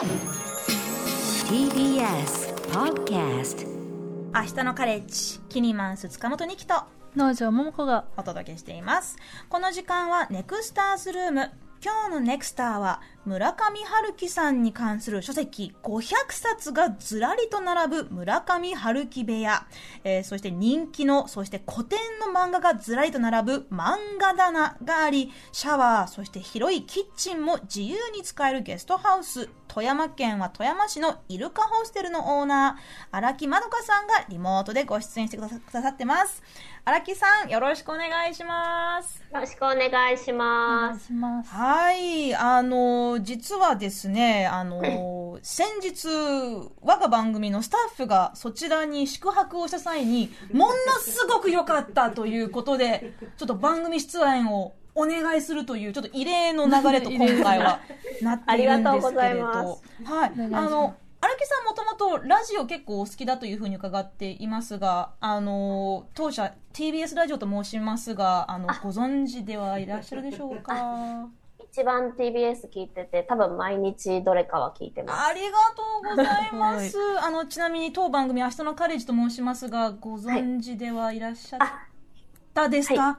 TBS Podcast 明日のカレッジキニマンス塚本二木と農場桃子がお届けしています。この時間はネクスターズルーム。今日のネクスターは村上春樹さんに関する書籍500冊がずらりと並ぶ村上春樹部屋、えーそして人気のそして古典の漫画がずらりと並ぶ漫画棚がありシャワーそして広いキッチンも自由に使えるゲストハウス富山県は富山市のイルカホステルのオーナー荒木まどかさんがリモートでご出演してくださってます荒木さんよろしくお願いしますよろしくお願いします。いします。はい、あの、実はですね、あの、先日、我が番組のスタッフがそちらに宿泊をした際に、ものすごく良かったということで、ちょっと番組出演をお願いするという、ちょっと異例の流れと今回は なっているんですけれど。はい。あの、荒木さんもともとラジオ結構お好きだというふうに伺っていますが、あの、当社 TBS ラジオと申しますが、あの、ご存知ではいらっしゃるでしょうか？一番 TBS 聞いてて、多分毎日どれかは聞いてます。ありがとうございます。あの、ちなみに当番組、明日のカレッジと申しますが、ご存知ではいらっしゃったですか、は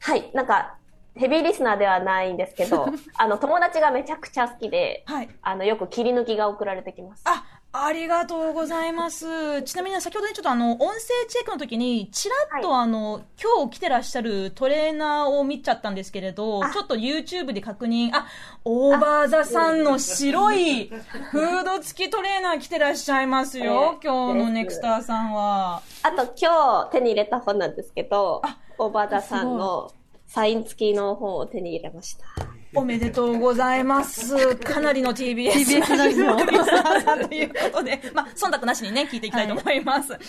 はい、なんか、ヘビーリスナーではないんですけど、あの、友達がめちゃくちゃ好きで、はい。あの、よく切り抜きが送られてきます。あ、ありがとうございます。ちなみに先ほどね、ちょっとあの、音声チェックの時に、ちらっとはあの、今日来てらっしゃるトレーナーを見ちゃったんですけれど、あちょっと YouTube で確認、あ、オーバーザさんの白いフード付きトレーナー来てらっしゃいますよ、ええ今日のネクスターさんは。あと、今日手に入れた本なんですけどあ、オーバーザさんのサイン付きの本を手に入れました。おめでとうございます。かなりの TBS, TBS ラジオリスナーさんということで、まあ、忖度なしにね、聞いていきたいと思います。はい、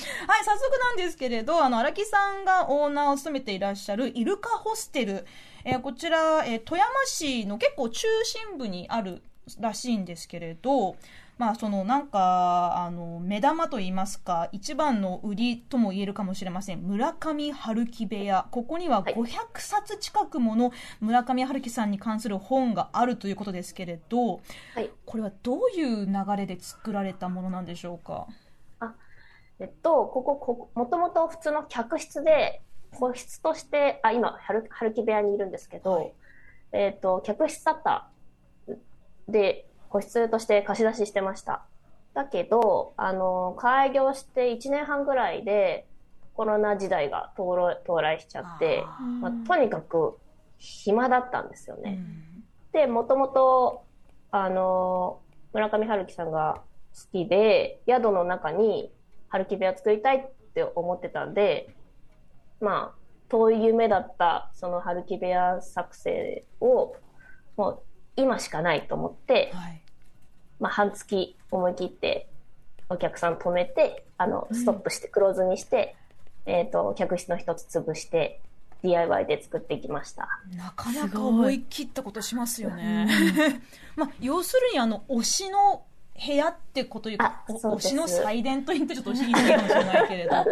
早速なんですけれど、あの、荒木さんがオーナーを務めていらっしゃるイルカホステル。えーこちら、えー富山市の結構中心部にあるらしいんですけれど、まあ、そのなんか、あの、目玉といいますか、一番の売りとも言えるかもしれません。村上春樹部屋。ここにははい500冊近くもの村上春樹さんに関する本があるということですけれど、はい。これはどういう流れで作られたものなんでしょうか？えっと、ここ、ここ、もともと普通の客室で、個室として、あ、今、春春木部屋にいるんですけど、はいえっと、客室だった。で、個室として貸し出ししてました。だけど、あの、開業して1年半ぐらいで、コロナ時代が到来到来しちゃって、あまあ、とにかく暇だったんですよね。ーうんで、もともと、あの、村上春樹さんが好きで、宿の中に春樹部屋作りたいって思ってたんで、まあ、遠い夢だったその春樹部屋作成を、もう今しかないと思って、はい。まあ、半月思い切ってお客さん止めて、あの、ストップして、クローズにして、えっ、と、客室の一つ潰して、DIY で作っていきました。なかなか思い切ったことしますよね。まあ、要するに、あの、推しの部屋ってこというか、推しの祭殿と言ってちょっと言い過ぎかもしれないけれど、まあ、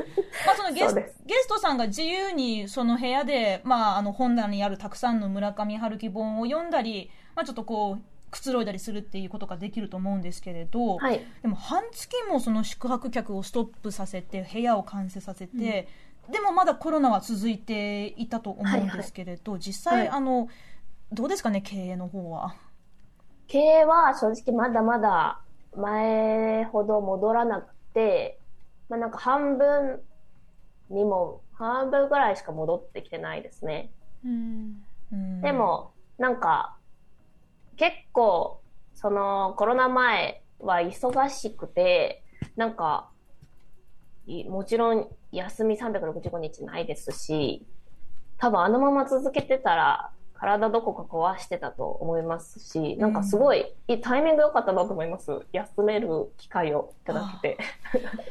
そのゲスゲストさんが自由にその部屋で、まあ、あの、本棚にあるたくさんの村上春樹本を読んだり、まあ、ちょっとこう、くつろいだりするっていうことができると思うんですけれど、はい。でも半月もその宿泊客をストップさせて部屋を完成させて、でもまだコロナは続いていたと思うんですけれど、実際、はいあのどうですかね経営の方は？経営は正直まだまだ前ほど戻らなくて、まあなんか半分にも、半分ぐらいしか戻ってきてないですね。うん。うんでも、なんか、結構、そのコロナ前は忙しくて、なんか、いもちろん休み365日ないですし、多分あのまま続けてたら、体どこか壊してたと思いますし、なんかすごい、いいタイミング良かったなと思います。休める機会をいただけて。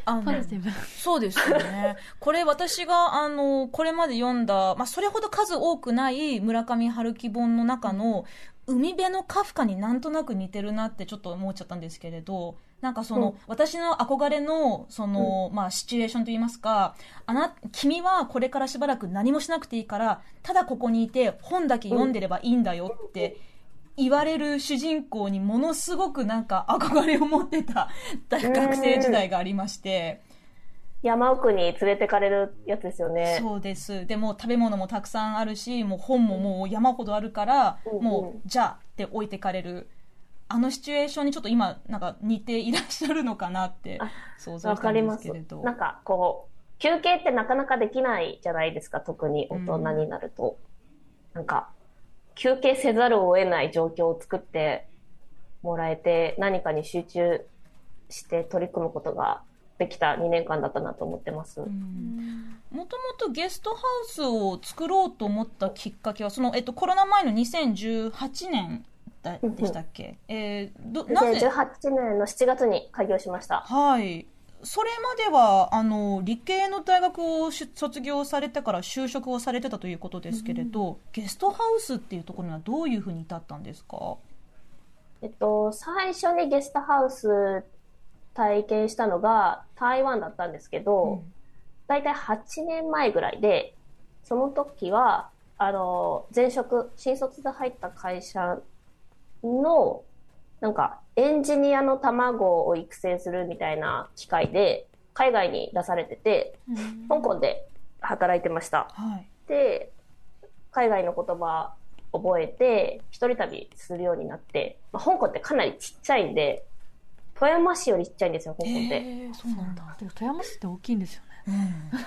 あのポジティブ。そうですよね。これ私が、あの、これまで読んだ、まあ、それほど数多くない村上春樹本の中の、海辺のカフカになんとなく似てるなってちょっと思っちゃったんですけれど、なんかその、うん私の憧れの、その、まあ、シチュエーションといいますか、あな、君はこれからしばらく何もしなくていいから、ただここにいて本だけ読んでればいいんだよって言われる主人公にものすごくなんか憧れを持ってた学生時代がありまして、山奥に連れてかれるやつですよね。そうです。でも食べ物もたくさんあるし、もう本ももう山ほどあるから、うんもうじゃあって置いてかれる。あのシチュエーションにちょっと今なんか似ていらっしゃるのかなってあ想像わしたんでかりますすけれど。。なんかこう、休憩ってなかなかできないじゃないですか、特に大人になると。なんか、休憩せざるを得ない状況を作ってもらえて、何かに集中して取り組むことができた2年間だったなと思ってます。うんもともとゲストハウスを作ろうと思ったきっかけは、その、えっと、コロナ前の2018年だうんうん。でしたっけ、えーど、なぜ、2018年の7月に開業しました。はい。それまでは、あの、理系の大学をし卒業されてから就職をされてたということですけれど、ゲストハウスっていうところにはどういうふうに至ったんですか？えっと、最初にゲストハウス体験したのが台湾だったんですけど、だいたい8年前ぐらいで、その時は、あの、前職、新卒で入った会社の、なんか、エンジニアの卵を育成するみたいな機会で、海外に出されてて、香港で働いてました。はい。で、海外の言葉覚えて、一人旅するようになって、まあ、香港ってかなりちっちゃいんで、富山市よりちっちゃいんですよ、香港って。えー、そうなんだ。でも富山市って大きいんですよね。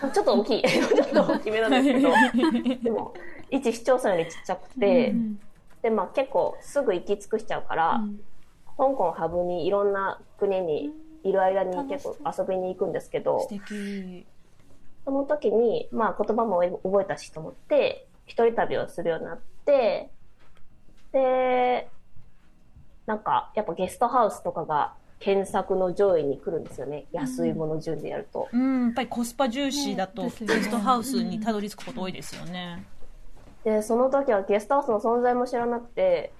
うん ちょっと大きい。ちょっと大きめなんですけど、でも、一市町村よりちっちゃくて、うんで、まあ結構すぐ行き尽くしちゃうから、うん香港をハブにいろんな国にいる間に結構遊びに行くんですけど。その時に、まあ言葉も覚えたしと思って、一人旅をするようになって、で、なんかやっぱゲストハウスとかが検索の上位に来るんですよね。安いもの順でやると。うん、やっぱりコスパ重視だと、ゲストハウスにたどり着くこと多いですよね。で、その時はゲストハウスの存在も知らなくて、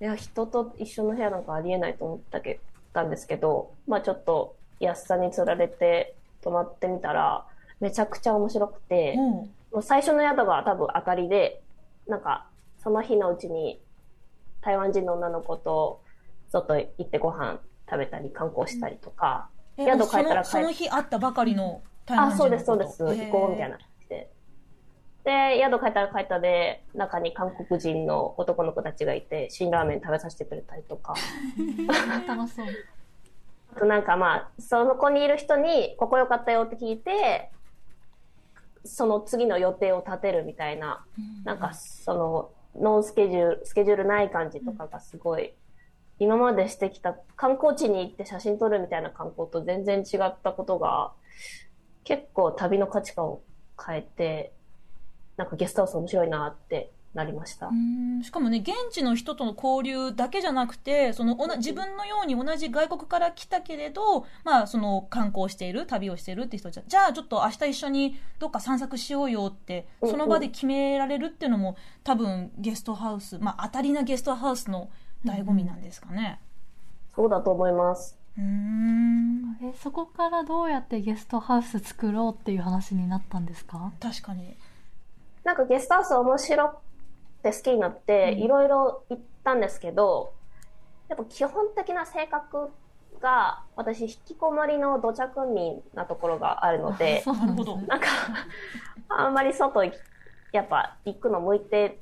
いや、人と一緒の部屋なんかありえないと思ったけたんですけど、まあちょっと安さにつられて泊まってみたら、めちゃくちゃ面白くて、うん。もう最初の宿が多分当たりで、なんか、その日のうちに台湾人の女の子と外行ってご飯食べたり観光したりとか、え宿帰ったら帰そのその日会ったばかりの台湾あ、人のそうです、そうです、行こうみたいなで。で、宿帰ったら帰ったで、中に韓国人の男の子たちがいて、辛ラーメン食べさせてくれたりとか。楽しそう。あとなんかまあ、その子にいる人に、ここ良かったよって聞いて、その次の予定を立てるみたいな、なんかその、ノンスケジュール、スケジュールない感じとかがすごい、今までしてきた観光地に行って写真撮るみたいな観光と全然違ったことが、結構旅の価値観を変えて、なんかゲストハウス面白いなってなりました。うんしかもね、現地の人との交流だけじゃなくて、そのおな自分のように同じ外国から来たけれど、まあ、その観光している、旅をしているって人たちは、じゃあちょっと明日一緒にどっか散策しようよって、うんうんその場で決められるっていうのも、多分ゲストハウス、まあ、当たりなゲストハウスの醍醐味なんですかね。そうだと思います。うん、え、そこからどうやってゲストハウス作ろうっていう話になったんですか？確かに。なんかゲストハウス面白くて好きになって、いろいろ行ったんですけど、やっぱ基本的な性格が、私、引きこもりの土着民なところがあるので、なんか、あんまり外やっぱ行くの向いて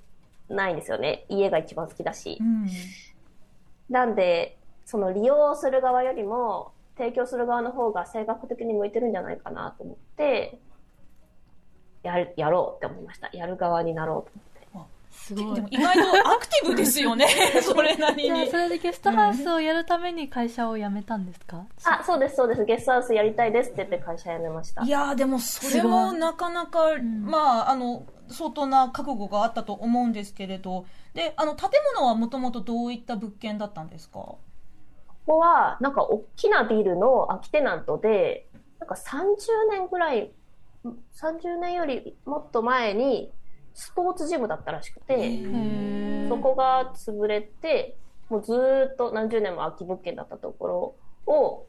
ないんですよね。家が一番好きだしう。ん。なんで、その利用する側よりも、提供する側の方が性格的に向いてるんじゃないかなと思って、やる、やろうって思いました。やる側になろうと思って。すごいでも。意外とアクティブですよね、それなりじゃあ、にそ。れでゲストハウスをやるために会社を辞めたんですか？あ、そうです、そうです。ゲストハウスやりたいですって言って会社辞めましたい。やーでもそれもなかなか、んまあ、あの、相当な覚悟があったと思うんですけれど、で、あの、建物はもともとどういった物件だったんですか？ここは、なんか大きなビルの空きテナントで、なんか30年ぐらい、30年よりもっと前に、スポーツジムだったらしくて、そこが潰れて、もうずーっと何十年も空き物件だったところを、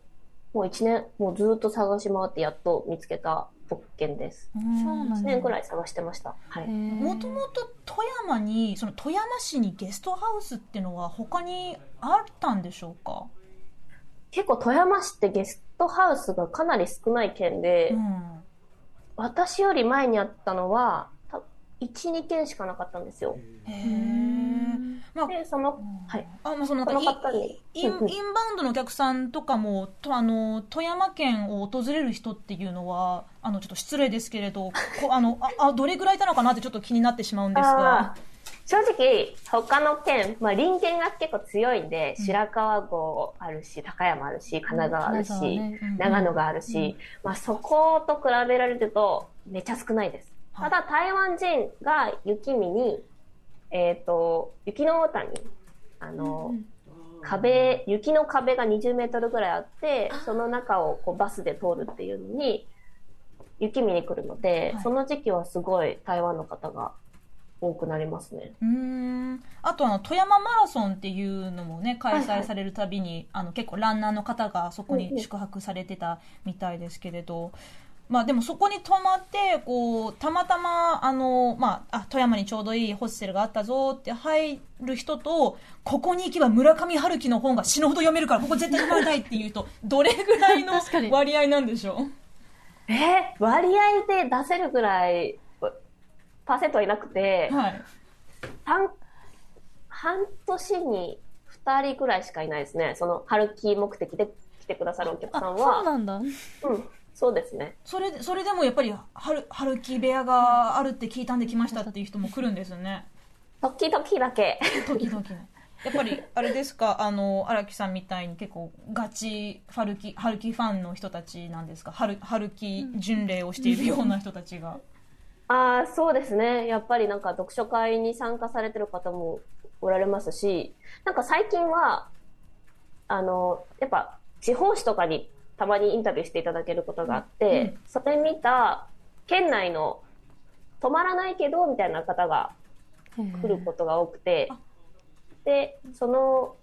もう一年、もうずーっと探し回ってやっと見つけた物件です。そうなん1だ年くらい探してました。はい。もともと富山にその富山市にゲストハウスっていうのは他にあったんでしょうか、結構富山市ってゲストハウスがかなり少ない県で、うん、私より前にあったのは、た1、2件しかなかったんですよ。へまあで、その、はい。あまあ、そのそなんかの方に。インインバウンドのお客さんとかもとあの富山県を訪れる人っていうのはあのちょっと失礼ですけれどこあのああどれぐらいいたのかなってちょっと気になってしまうんですが正直、他の県、まあ、隣県が結構強いんで、うん。白川郷あるし、高山あるし、神奈川あるし、ね。うん。長野があるし、まあ、そこと比べられるとめっちゃ少ないです。はい。ただ台湾人が雪見に、えっ、と、雪の大谷、あの、壁、雪の壁が20メートルぐらいあって、その中をこうバスで通るっていうのに、雪見に来るので、はい。その時期はすごい台湾の方が多くなりますね。うーん。あとあの富山マラソンっていうのもね開催されるたびに、あの結構ランナーの方がそこに宿泊されてたみたいですけれど、まあでもそこに泊まってこうたまたまあの、まあ、あ富山にちょうどいいホステルがあったぞって入る人とここに行けば村上春樹の本が死ぬほど読めるからここ絶対読まれたいっていうとどれぐらいの割合なんでしょう？えー割合で出せるぐらい、パーセントはいなくて、はい半半年に2人ぐらいしかいないですね。その、春季目的で来てくださるお客さんあそうは。なんだうん、そうですね。それでそれでもやっぱり春春樹部屋があるって聞いたんで来ましたっていう人も来るんですよね時々だけ。時々ねやっぱりあれですか？あの荒木さんみたいに結構ガチ春樹春樹ファンの人たちなんですか？春春樹巡礼をしているような人たちが、ああ、そうですね。やっぱりなんか読書会に参加されてる方もおられますし、なんか最近は、あの、やっぱ地方紙とかにたまにインタビューしていただけることがあって、うんそれ見た県内の止まらないけどみたいな方が来ることが多くてあ、で、その、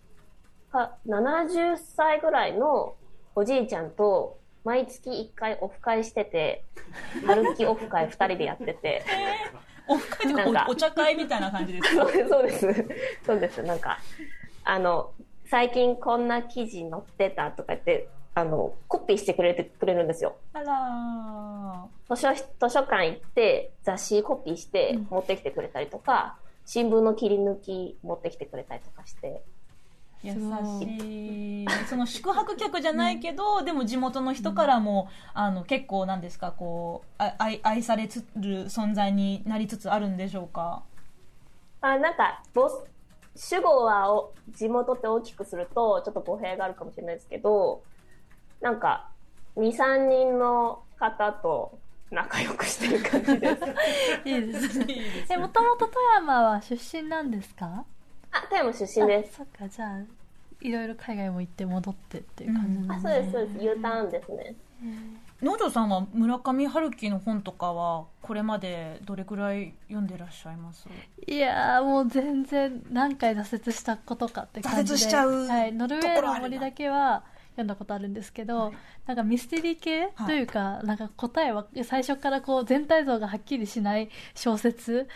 か70歳ぐらいのおじいちゃんと毎月1回オフ会してて、春季オフ会2人でやってて、オフ会とかなんかおお茶会みたいな感じですか？そうです、そうです。そうです。なんか、あの、最近こんな記事載ってたとか言って、あの、コピーしてくれてくれるんですよ。あら図書、図書館行って雑誌コピーして持ってきてくれたりとか、新聞の切り抜き持ってきてくれたりとかして、優しい。その宿泊客じゃないけど、でも地元の人からも、あの結構なんですかこうあ愛愛されつる存在になりつつあるんでしょうか？あなんか、ボス、主語はお地元って大きくすると、ちょっと語弊があるかもしれないですけど、なんか、2、3人の方と仲良くしてる感じです。いいですね。いいですえもともと富山は出身なんですか？あ、富山出身です。あそっかじゃあいろいろ海外も行って戻ってっていう感じうん。あ、そうです、そうです。U ターンですね。農場さんは村上春樹の本とかはこれまでどれくらい読んでらっしゃいます？いやーもう全然何回挫折したことかって感じで。挫折しちゃうはい、ノルウェーの森だけは読んだことあるんですけど、なんかミステリー系というか、なんか答えは最初からこう全体像がはっきりしない小説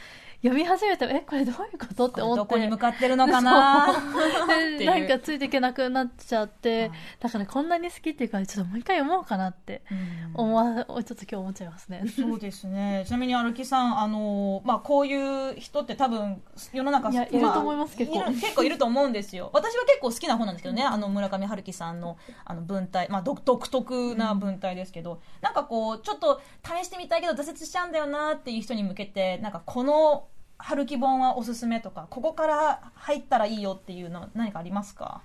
読み始めてもえこれどういうことって思って。どこに向かってるのかななんかついていけなくなっちゃって、はいだからこんなに好きっていうからちょっともう一回読もうかなってうん。思わ、ちょっと今日思っちゃいますね。そうですね。ちなみに歩きさん、あのまあこういう人って多分世の中いやいると思いますあ結構。いる結構いると思うんですよ。私は結構好きな本なんですけどね。あの村上春樹さんのあの文体、まあ独独特な文体ですけど、なんかこうちょっと試してみたいけど挫折しちゃうんだよなっていう人に向けて、なんかこの春樹本はおすすめとか、ここから入ったらいいよっていうの何かありますか？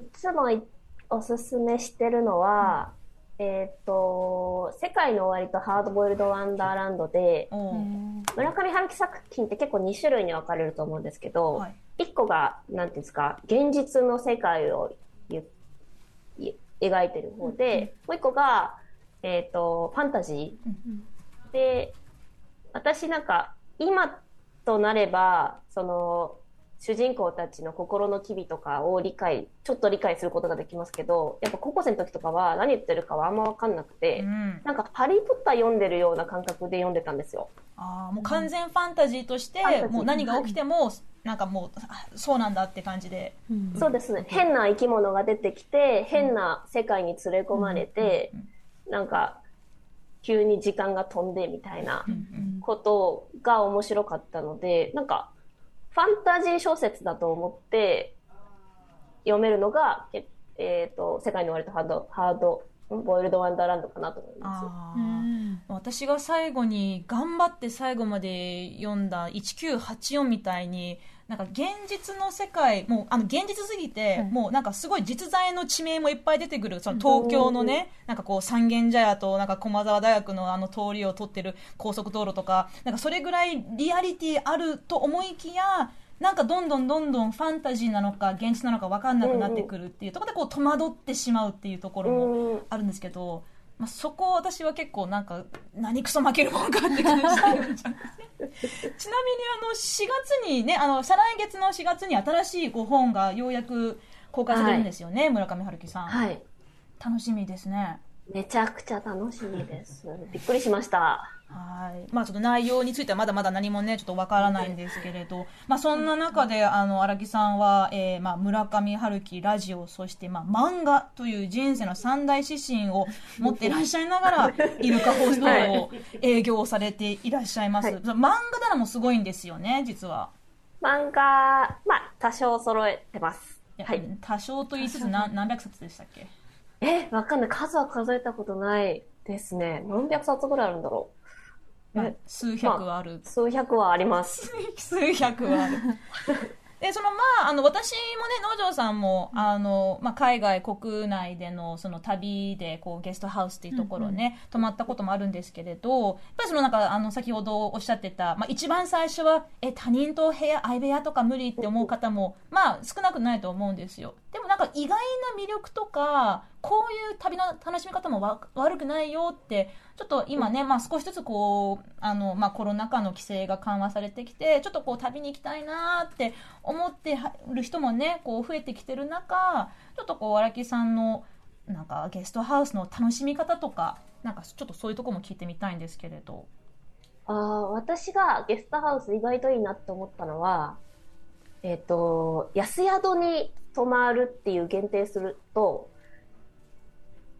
いつもいおすすめしてるのは、えっ、と、世界の終わりとハードボイルドワンダーランドで、村上春樹作品って結構2種類に分かれると思うんですけど、はい。1個が、なんていうんですか、現実の世界を描いてる方で、もう1個が、えっ、と、ファンタジー。で、私なんか、今となれば、その、主人公たちの心の機微とかを理解、ちょっと理解することができますけど、やっぱ高校生の時とかは何言ってるかはあんまわかんなくて、うん。なんかハリー・ポッター読んでるような感覚で読んでたんですよ。あーもう完全ファンタジーとしてファンタジーもう何が起きてもなんかもうあそうなんだって感じで。うん。そうですね。変な生き物が出てきて、変な世界に連れ込まれて、なんか、急に時間が飛んでみたいなことが面白かったので、なんか、ファンタジー小説だと思って読めるのが、ええーと、世界の終わりとハード、ハード、んボイルドワンダーランドかなと思います。私が最後に頑張って最後まで読んだ1984みたいになんか現実の世界もうあの現実すぎて、はい。もうなんかすごい実在の地名もいっぱい出てくるその東京のねなんかこう三軒茶屋となんか駒沢大学のあの通りを通ってる高速道路とかなんかそれぐらいリアリティあると思いきやなんかどんどんどんどんファンタジーなのか現実なのか分かんなくなってくるっていうところでこう戸惑ってしまうっていうところもうん。あるんですけど、まあ、そこを私は結構なんか何クソ負けるもんかって感じてるんじゃないちなみにあの4月にねあの再来月の4月に新しいご本がようやく公開されるんですよね、村上春樹さん、はい。楽しみですねめちゃくちゃ楽しみです。びっくりしました。はい。まあちょっと内容についてはまだまだ何もね、ちょっとわからないんですけれど、まあそんな中で、あの、荒木さんは、えー、まあ村上春樹、ラジオ、そしてまあ漫画という人生の三大指針を持っていらっしゃいながら、イルカホストを営業されていらっしゃいます。はい漫画棚もすごいんですよね、実は。漫画、まあ、多少揃えてます。はい。多少と言いつつ何何百冊でしたっけ？え、わかんない。数は数えたことないですね。何百冊ぐらいあるんだろう。まあえ、数百ある。数百はあります。数百はある。で、そのまあ、あの、私もね、農場さんも、あの、まあ、海外、国内での、その旅で、こう、ゲストハウスっていうところね、泊まったこともあるんですけれど、やっぱりそのなんか、あの、先ほどおっしゃってた、まあ、一番最初は、え、他人と部屋、相部屋とか無理って思う方も、まあ、少なくないと思うんですよ。でもなんか、意外な魅力とか、こういう旅の楽しみ方もわ悪くないよって、ちょっと今ね、まあ少しずつこう、あの、まあコロナ禍の規制が緩和されてきて、ちょっとこう旅に行きたいなって思ってる人もね、こう増えてきてる中、ちょっとこう荒木さんのなんかゲストハウスの楽しみ方とか、なんかちょっとそういうところも聞いてみたいんですけれど。あー私がゲストハウス意外といいなって思ったのは、えっ、と、安宿に泊まるっていう限定すると、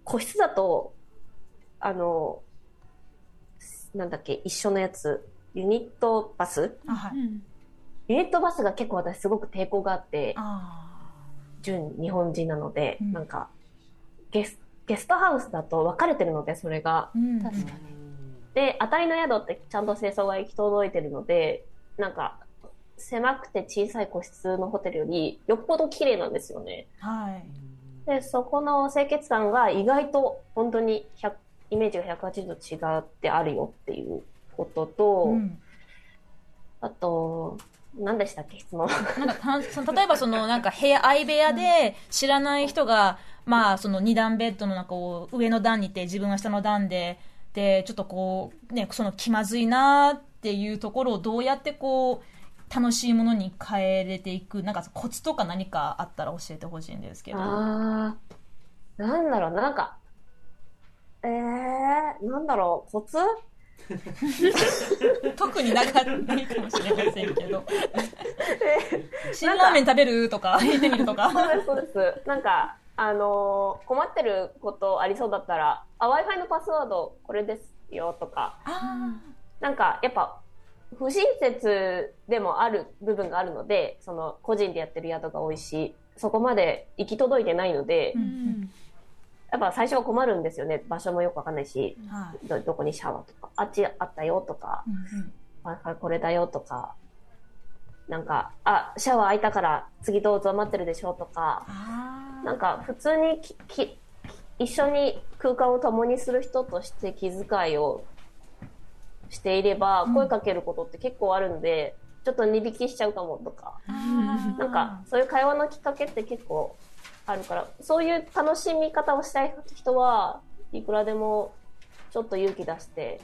個室だと、あの、なんだっけ、一緒のやつ、ユニットバス？あ、はい。うんユニットバスが結構私すごく抵抗があって、あ純日本人なので、うんなんか、ゲス、ゲストハウスだと分かれてるので、それが。あ、うん。確かにで、当たりの宿ってちゃんと清掃が行き届いてるので、なんか、狭くて小さい個室のホテルより、よっぽど綺麗なんですよね。はい。で、そこの清潔感が意外と本当に100イメージが180度違ってあるよっていうことと、うん。あと、何でしたっけ質問。なんかたその例えばそのなんか部屋相部屋で知らない人が、まあその二段ベッドの中を上の段にいて自分は下の段ででちょっとこうねその気まずいなっていうところをどうやってこう楽しいものに変えれていくなんかコツとか何かあったら教えてほしいんですけど。あー、なんだろうな、なんか、えー、なんだろう、コツ？特になかったないかもしれませんけど。辛ラーメン食べるとか言ってみるとか。そうです、そうです。なんか、あのー困ってることありそうだったら、あ、Wi-Fi のパスワードこれですよとか、あなんか、やっぱ、不親切でもある部分があるので、その、個人でやってる宿が多いし、そこまで行き届いてないので、うん。うんやっぱ最初は困るんですよね。場所もよくわかんないし、ーはい。ど、どこにシャワーとか、あっちあったよとか、うん。うん。これだよとか、なんか、あ、シャワー開いたから次どうぞ待ってるでしょとか、なんか普通にきき一緒に空間を共にする人として気遣いをしていればうん。声かけることって結構あるんで、ちょっと値引きしちゃうかもとか、なんかそういう会話のきっかけって結構あるから、そういう楽しみ方をしたい人はいくらでもちょっと勇気出して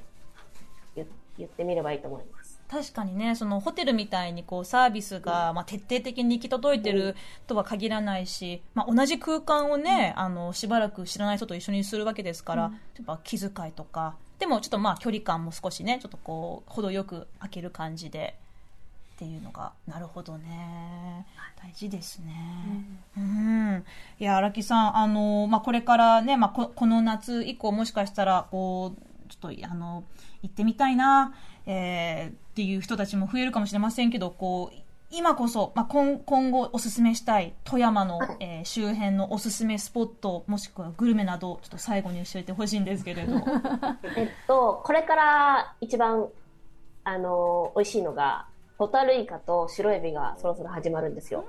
言言ってみればいいと思います。確かにねそのホテルみたいにこうサービスが、まあ、徹底的に行き届いてるとは限らないし、まあ、同じ空間をね、あのしばらく知らない人と一緒にするわけですから、やっぱ気遣いとかでもちょっとまあ距離感も少しねちょっとこう程よく開ける感じでっていうのがなるほどね大事ですね。うん、いや荒木さんあの、まあ、これからね、まあ、ここの夏以降もしかしたらこうちょっとあの行ってみたいな、えーっていう人たちも増えるかもしれませんけどこう今こそ、まあ、今今後おすすめしたい富山の、えー周辺のおすすめスポットもしくはグルメなどちょっと最後に教えてほしいんですけれど えっと、これから一番、あの、美味しいのが、ホタルイカと白エビがそろそろ始まるんですよ。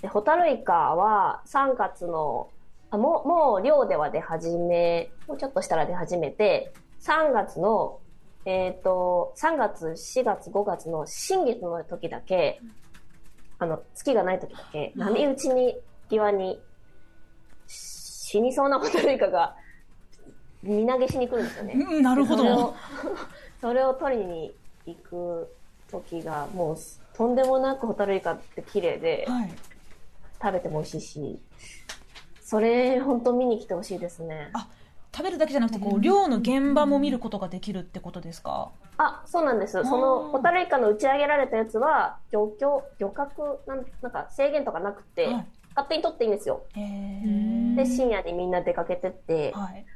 で、ホタルイカは3月の、あもう、もう漁では出始め、もうちょっとしたら出始めて、3月の、えっ、と、3月、4月、5月の新月の時だけ、あの、月がない時だけ、波打ちに、際に、死にそうなホタルイカが、身投げしに来るんですよね。うんなるほどそれを、それを取りに行く時が、もう、とんでもなくホタルイカって綺麗で、はい食べても美味しいし、それ、本当見に来てほしいですね。あ食べるだけじゃなくてこう漁の現場も見ることができるってことですか？あ、そうなんです。その、ホタルイカの打ち上げられたやつは、漁協、漁獲、なんなんか制限とかなくて、はい。勝手に取っていいんですよ。へんえで、深夜にみんな出かけてって、はい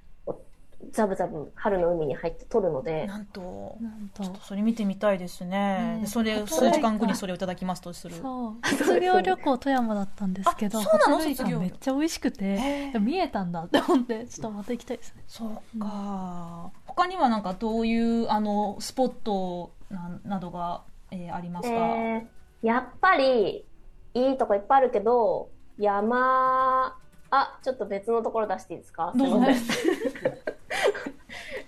ザブザブ春の海に入って取るので、なんと。なんと。ちょっとそれ見てみたいですね、ね。でそれ数時間後にそれをいただきますとする。そう。卒業旅行富山だったんですけどあそうなの？めっちゃ美味しくへてー見えたんだって思ってちょっとまた行きたいですね。そうか、他にはなんかどういうあのスポットななどが、えーありますか、えーやっぱり、いいとこいっぱいあるけど、山、あ、ちょっと別のところ出していいですか？どうぞ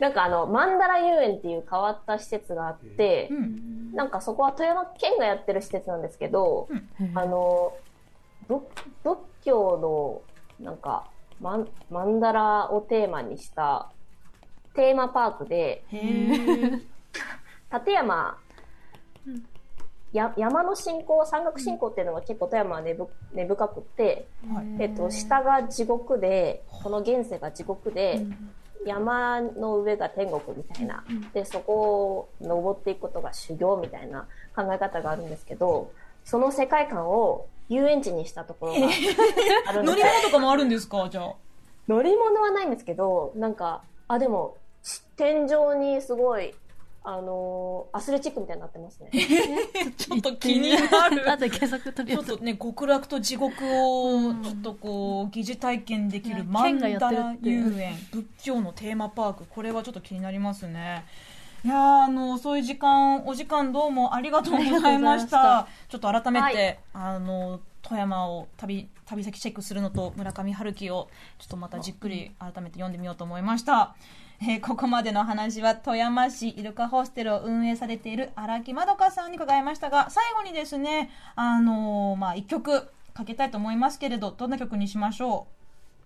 なんかあの、マンダラ遊園っていう変わった施設があってう、ん。なんかそこは富山県がやってる施設なんですけど、あの、仏仏教の、なんか、マンマンダラをテーマにしたテーマパークで、立山、うん。や山の信仰山岳信仰っていうのが結構富山は根ぶ根深くって、はい。えっと、下が地獄でこの現世が地獄で、山の上が天国みたいな、でそこを登っていくことが修行みたいな考え方があるんですけどその世界観を遊園地にしたところがあるので。乗り物とかもあるんですか？じゃあ。乗り物はないんですけどなんかあでもし天井にすごいあのーアスレチックみたいになってますね。ちょっと気になる。あと検索とりちょっとね極楽と地獄をうん。ちょっとこう疑似体験できるねマン県がやダってるってラ遊園仏教のテーマパーク。これはちょっと気になりますね。いやーあのそういう時間お時間どうもありがとうございました。ありがとうございました。ちょっと改めて、はい。あの富山を旅旅先チェックするのと村上春樹をちょっとまたじっくり改めて読んでみようと思いました、えーここまでの話は富山市イルカホステルを運営されている荒木まどかさんに伺いましたが最後にですねあのーまあ一曲かけたいと思いますけれどどんな曲にしましょ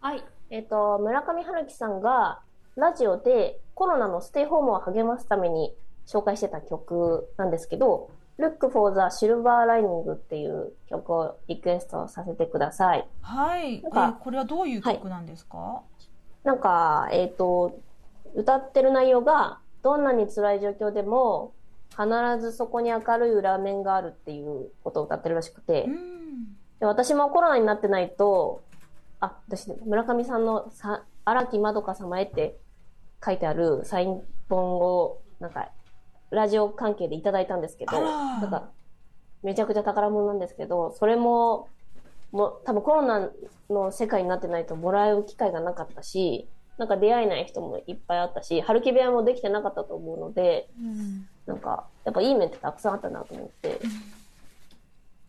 はい。えっ、と、村上春樹さんがラジオでコロナのステイホームを励ますために紹介してた曲なんですけど、Look for the Silver Lining っていう曲をリクエストさせてください。うはい、えーこれはどういう曲なんですか、なんか、えっ、と、歌ってる内容が、どんなに辛い状況でも、必ずそこに明るい裏面があるっていうことを歌ってるらしくて、うん。で私もコロナになってないと、あ、私、村上さんのさ荒木まどか様へって書いてあるサイン本を、なんか、ラジオ関係でいただいたんですけど、なんか、めちゃくちゃ宝物なんですけど、それも、もう多分コロナの世界になってないともらう機会がなかったし、なんか出会えない人もいっぱいあったし、春木部屋もできてなかったと思うので、うんなんか、やっぱいい面ってたくさんあったなと思って、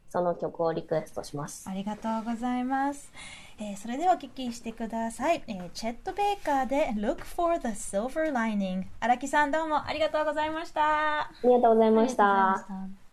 その曲をリクエストします。ありがとうございます。えーそれではお聞きしてください。えーチェット・ベイカーで Look for the Silver Lining。荒木さんどうも。ありがとうございました。ありがとうございました